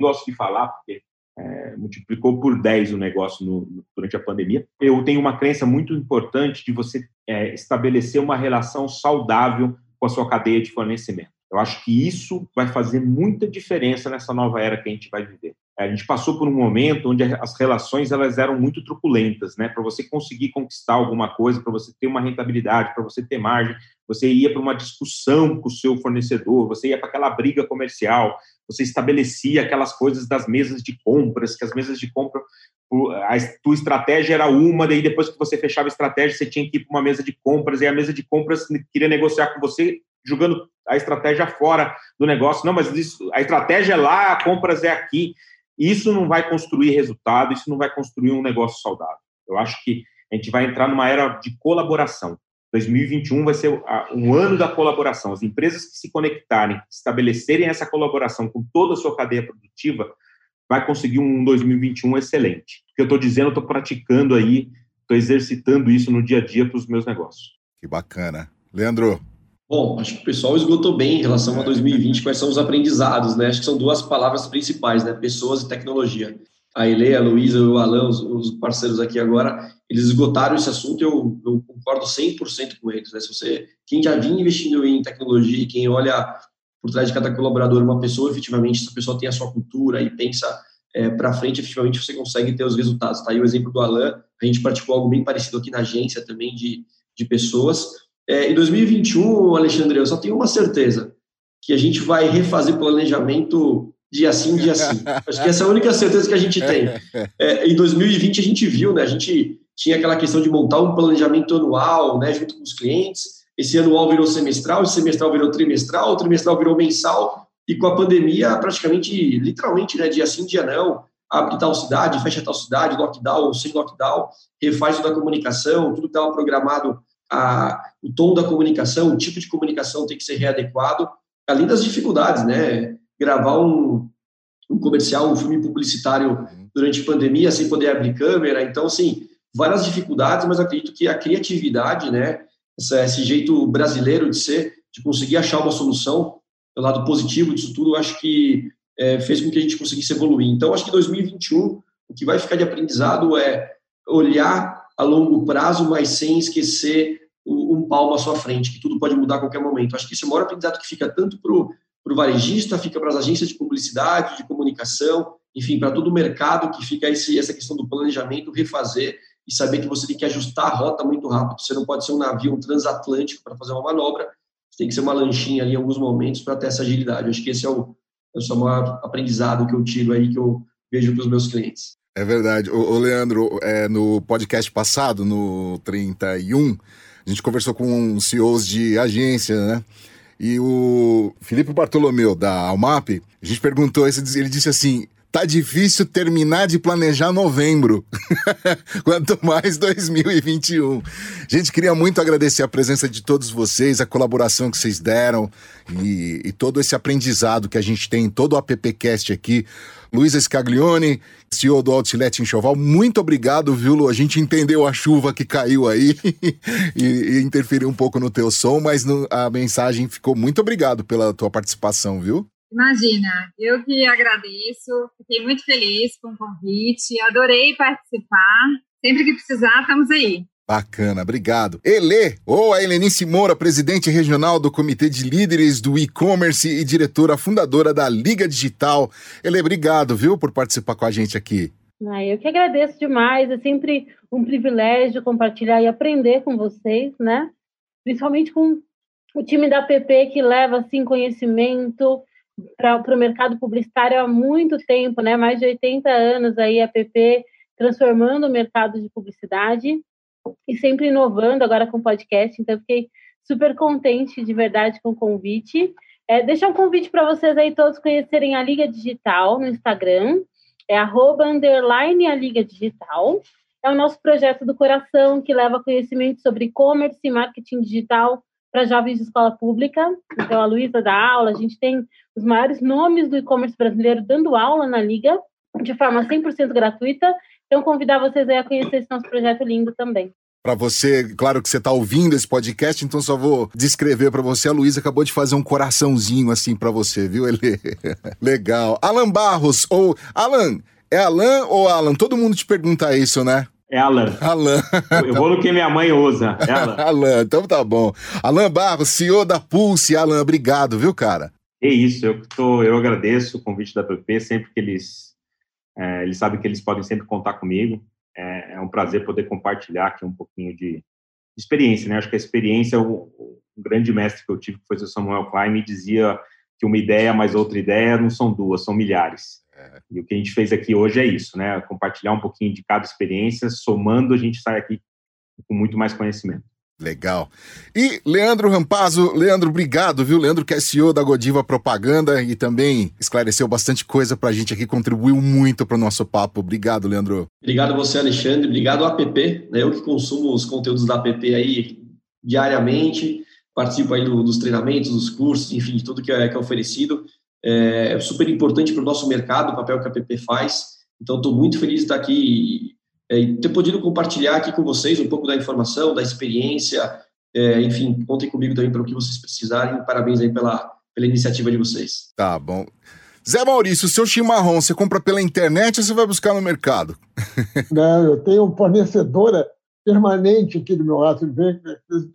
gosto de falar, porque é, multiplicou por 10 o negócio no, durante a pandemia. Eu tenho uma crença muito importante de você é, estabelecer uma relação saudável com a sua cadeia de fornecimento. Eu acho que isso vai fazer muita diferença nessa nova era que a gente vai viver. A gente passou por um momento onde as relações elas eram muito truculentas, né? Para você conseguir conquistar alguma coisa, para você ter uma rentabilidade, para você ter margem, você ia para uma discussão com o seu fornecedor, você ia para aquela briga comercial, você estabelecia aquelas coisas das mesas de compras, que as mesas de compra, a tua estratégia era uma, daí depois que você fechava a estratégia, você tinha que ir para uma mesa de compras, e a mesa de compras queria negociar com você, jogando a estratégia fora do negócio. Não, mas isso, a estratégia é lá, a compras é aqui. Isso não vai construir resultado, isso não vai construir um negócio saudável. Eu acho que a gente vai entrar numa era de colaboração. 2021 vai ser um ano da colaboração. As empresas que se conectarem, estabelecerem essa colaboração com toda a sua cadeia produtiva, vai conseguir um 2021 excelente. O que eu estou dizendo, eu estou praticando aí, estou exercitando isso no dia a dia para os meus negócios. Que bacana. Leandro, Bom, acho que o pessoal esgotou bem em relação a 2020, quais são os aprendizados, né? Acho que são duas palavras principais, né? Pessoas e tecnologia. A Ele, a Luísa, o Alan, os, os, parceiros aqui agora, eles esgotaram esse assunto e eu, eu concordo 100% com eles, né? Se você, quem já vinha investindo em tecnologia, quem olha por trás de cada colaborador uma pessoa, efetivamente, essa pessoa tem a sua cultura e pensa é, para frente, efetivamente você consegue ter os resultados. Tá aí o exemplo do Alan, a gente praticou algo bem parecido aqui na agência também de, de pessoas, é, em 2021, Alexandre, eu só tenho uma certeza, que a gente vai refazer planejamento dia sim, dia sim. Acho que essa é a única certeza que a gente tem. É, em 2020 a gente viu, né? A gente tinha aquela questão de montar um planejamento anual, né, junto com os clientes. Esse anual virou semestral, esse semestral virou trimestral, o trimestral virou mensal, e com a pandemia, praticamente, literalmente, né, dia sim, dia não, abre tal cidade, fecha tal cidade, lockdown, sem lockdown, refaz toda a comunicação, tudo que estava programado a, o tom da comunicação, o tipo de comunicação tem que ser readequado, além das dificuldades, né? Gravar um, um comercial, um filme publicitário uhum. durante a pandemia sem poder abrir câmera, então, assim, várias dificuldades, mas acredito que a criatividade, né? Essa, esse jeito brasileiro de ser, de conseguir achar uma solução, o lado positivo disso tudo, acho que é, fez com que a gente conseguisse evoluir. Então, acho que 2021, o que vai ficar de aprendizado é olhar a longo prazo, mas sem esquecer um palmo à sua frente, que tudo pode mudar a qualquer momento. Acho que isso é o maior aprendizado que fica tanto para o varejista, fica para as agências de publicidade, de comunicação, enfim, para todo o mercado que fica esse, essa questão do planejamento, refazer e saber que você tem que ajustar a rota muito rápido. Você não pode ser um navio um transatlântico para fazer uma manobra, você tem que ser uma lanchinha ali em alguns momentos para ter essa agilidade. Acho que esse é o, é o maior aprendizado que eu tiro aí, que eu vejo para os meus clientes. É verdade. O, Leandro, é, no podcast passado, no 31, a gente conversou com CEOs de agência, né? E o Felipe Bartolomeu, da Almap, a gente perguntou, ele disse assim: tá difícil terminar de planejar novembro, quanto mais 2021. Gente, queria muito agradecer a presença de todos vocês, a colaboração que vocês deram e, e todo esse aprendizado que a gente tem em todo o AppCast aqui. Luísa Scaglione, CEO do Outlet Enxoval, muito obrigado, viu, Lu? A gente entendeu a chuva que caiu aí e, e, interferiu um pouco no teu som, mas no, a mensagem ficou muito obrigado pela tua participação, viu? Imagina, eu que agradeço, fiquei muito feliz com o convite, adorei participar. Sempre que precisar, estamos aí. Bacana, obrigado. Ele, ou a Helenice Moura, presidente regional do Comitê de Líderes do E-Commerce e diretora fundadora da Liga Digital. Ele, obrigado, viu, por participar com a gente aqui. Ah, eu que agradeço demais, é sempre um privilégio compartilhar e aprender com vocês, né? Principalmente com o time da PP que leva assim conhecimento para o mercado publicitário há muito tempo, né? Mais de 80 anos aí a PP transformando o mercado de publicidade e sempre inovando agora com podcast, então fiquei super contente de verdade com o convite. É, deixar um convite para vocês aí todos conhecerem a Liga Digital no Instagram, é arroba underline a Liga Digital. É o nosso projeto do coração que leva conhecimento sobre e-commerce e marketing digital para jovens de escola pública. Então, a Luísa dá aula, a gente tem os maiores nomes do e-commerce brasileiro dando aula na Liga, de forma 100% gratuita. Então, convidar vocês a conhecer esse nosso projeto lindo também. Para você, claro que você está ouvindo esse podcast, então só vou descrever para você. A Luísa acabou de fazer um coraçãozinho assim para você, viu? Ele legal. Alan Barros ou Alan, é Alan ou Alan? Todo mundo te pergunta isso, né? É Alan. Alan. Eu vou no que minha mãe usa. É Alan. Alan, então tá bom. Alan Barros, CEO da Pulse. Alan, obrigado, viu, cara? É isso, eu, tô, eu agradeço o convite da PP, sempre que eles é, eles sabem que eles podem sempre contar comigo. É, é, um prazer poder compartilhar aqui um pouquinho de experiência, né? Acho que a experiência, o, o grande mestre que eu tive, que foi o Samuel Klein, me dizia que uma ideia mais outra ideia não são duas, são milhares. É. E o que a gente fez aqui hoje é isso, né? Compartilhar um pouquinho de cada experiência, somando a gente sai aqui com muito mais conhecimento. Legal. E Leandro Rampazzo, Leandro, obrigado, viu? Leandro que é CEO da Godiva Propaganda e também esclareceu bastante coisa para a gente aqui, contribuiu muito para o nosso papo. Obrigado, Leandro. Obrigado a você, Alexandre. Obrigado ao app, né? Eu que consumo os conteúdos da app aí diariamente, participo aí do, dos treinamentos, dos cursos, enfim, de tudo que é, que é oferecido. É, é super importante para o nosso mercado o papel que a app faz. Então, estou muito feliz de estar aqui é, e ter podido compartilhar aqui com vocês um pouco da informação, da experiência, é, enfim, contem comigo também para o que vocês precisarem. Parabéns aí pela, pela iniciativa de vocês. Tá bom. Zé Maurício, o seu chimarrão, você compra pela internet ou você vai buscar no mercado? Não, eu tenho uma fornecedora permanente aqui do meu lado.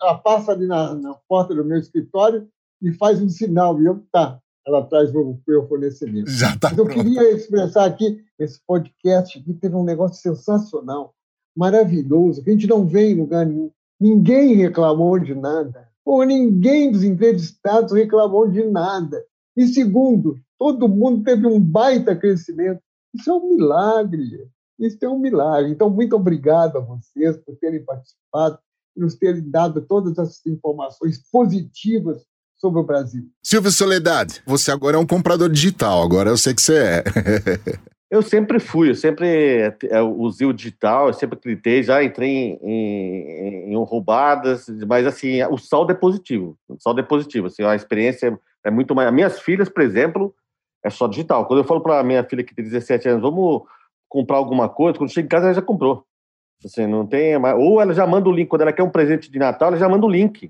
Ela passa ali na, na porta do meu escritório e faz um sinal. E eu, tá, ela traz o meu fornecimento. Já tá Mas eu queria expressar aqui, esse podcast aqui teve um negócio sensacional, maravilhoso, que a gente não vê em lugar nenhum. Ninguém reclamou de nada. Ou ninguém dos entrevistados reclamou de nada. E segundo, todo mundo teve um baita crescimento. Isso é um milagre. Isso é um milagre. Então, muito obrigado a vocês por terem participado e nos terem dado todas essas informações positivas sobre o Brasil. Silvio Soledade, você agora é um comprador digital, agora eu sei que você é. eu sempre fui, eu sempre usei o digital, eu sempre acreditei, já entrei em, em, em, roubadas, mas assim, o saldo é positivo, o saldo é positivo, assim, a experiência é muito mais... Minhas filhas, por exemplo, é só digital. Quando eu falo para minha filha que tem 17 anos, vamos comprar alguma coisa, quando chega em casa ela já comprou. Assim, não tem mais... Ou ela já manda o link, quando ela quer um presente de Natal, ela já manda o link.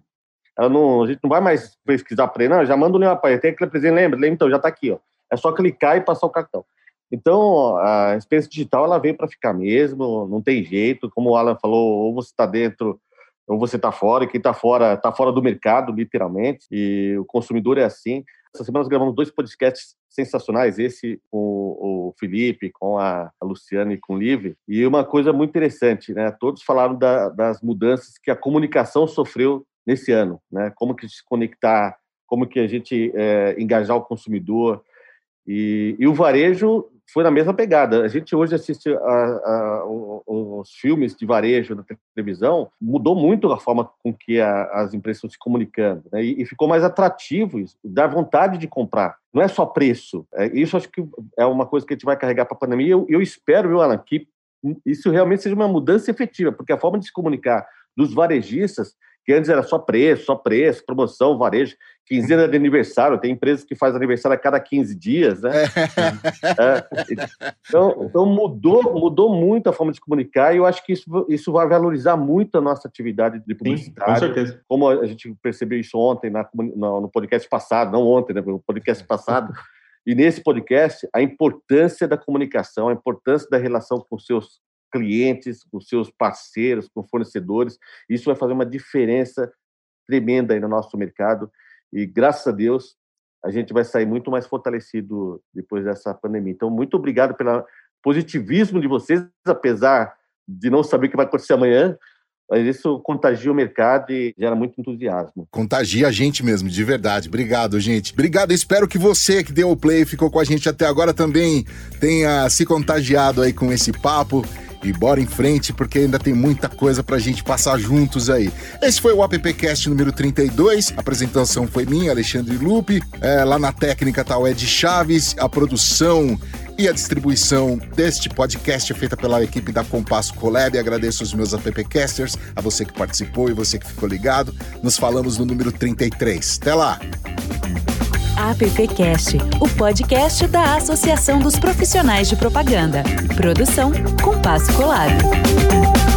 Não, a gente não vai mais pesquisar para ele, não, já manda o link, rapaz, tem aquele presente, lembra? Lembra, então, já está aqui, ó. É só clicar e passar o cartão. Então, a experiência digital, ela veio para ficar mesmo, não tem jeito, como o Alan falou, ou você está dentro ou você está fora, e quem está fora está fora do mercado, literalmente, e o consumidor é assim. Essa semana nós gravamos dois podcasts sensacionais, esse com o Felipe, com a Luciana e com o Livre, e uma coisa muito interessante, né? Todos falaram da, das mudanças que a comunicação sofreu nesse ano, né? Como que se conectar, como que a gente é, engajar o consumidor. E, e o varejo foi na mesma pegada. A gente hoje assiste a, a, os filmes de varejo na televisão, mudou muito a forma com que a, as empresas estão se comunicando, né? e, e, ficou mais atrativo, isso, dá vontade de comprar. Não é só preço. É, isso acho que é uma coisa que a gente vai carregar para a pandemia. Eu, eu espero, viu, Alan, que isso realmente seja uma mudança efetiva, porque a forma de se comunicar dos varejistas que antes era só preço, só preço, promoção, varejo, quinzena de aniversário, tem empresas que fazem aniversário a cada 15 dias, né? É. é. Então, então, mudou, mudou muito a forma de comunicar e eu acho que isso, isso vai valorizar muito a nossa atividade de publicidade. Sim, com certeza. Como a gente percebeu isso ontem na, no, no podcast passado, não ontem, né? No podcast passado. E nesse podcast, a importância da comunicação, a importância da relação com seus clientes, com seus parceiros, com fornecedores. Isso vai fazer uma diferença tremenda aí no nosso mercado e graças a Deus a gente vai sair muito mais fortalecido depois dessa pandemia. Então, muito obrigado pelo positivismo de vocês, apesar de não saber o que vai acontecer amanhã, mas isso contagia o mercado e gera muito entusiasmo. Contagia a gente mesmo, de verdade. Obrigado, gente. Obrigado. Espero que você que deu o play e ficou com a gente até agora também tenha se contagiado aí com esse papo e bora em frente, porque ainda tem muita coisa pra gente passar juntos aí. Esse foi o AppCast número 32. A apresentação foi minha, Alexandre Lupe. É, lá na técnica tá o Ed Chaves. A produção e a distribuição deste podcast é feita pela equipe da Compasso Collab. Agradeço os meus appcasters, a você que participou e você que ficou ligado. Nos falamos no número 33. Até lá! AppCast, o podcast da Associação dos Profissionais de Propaganda. Produção Compasso Colado.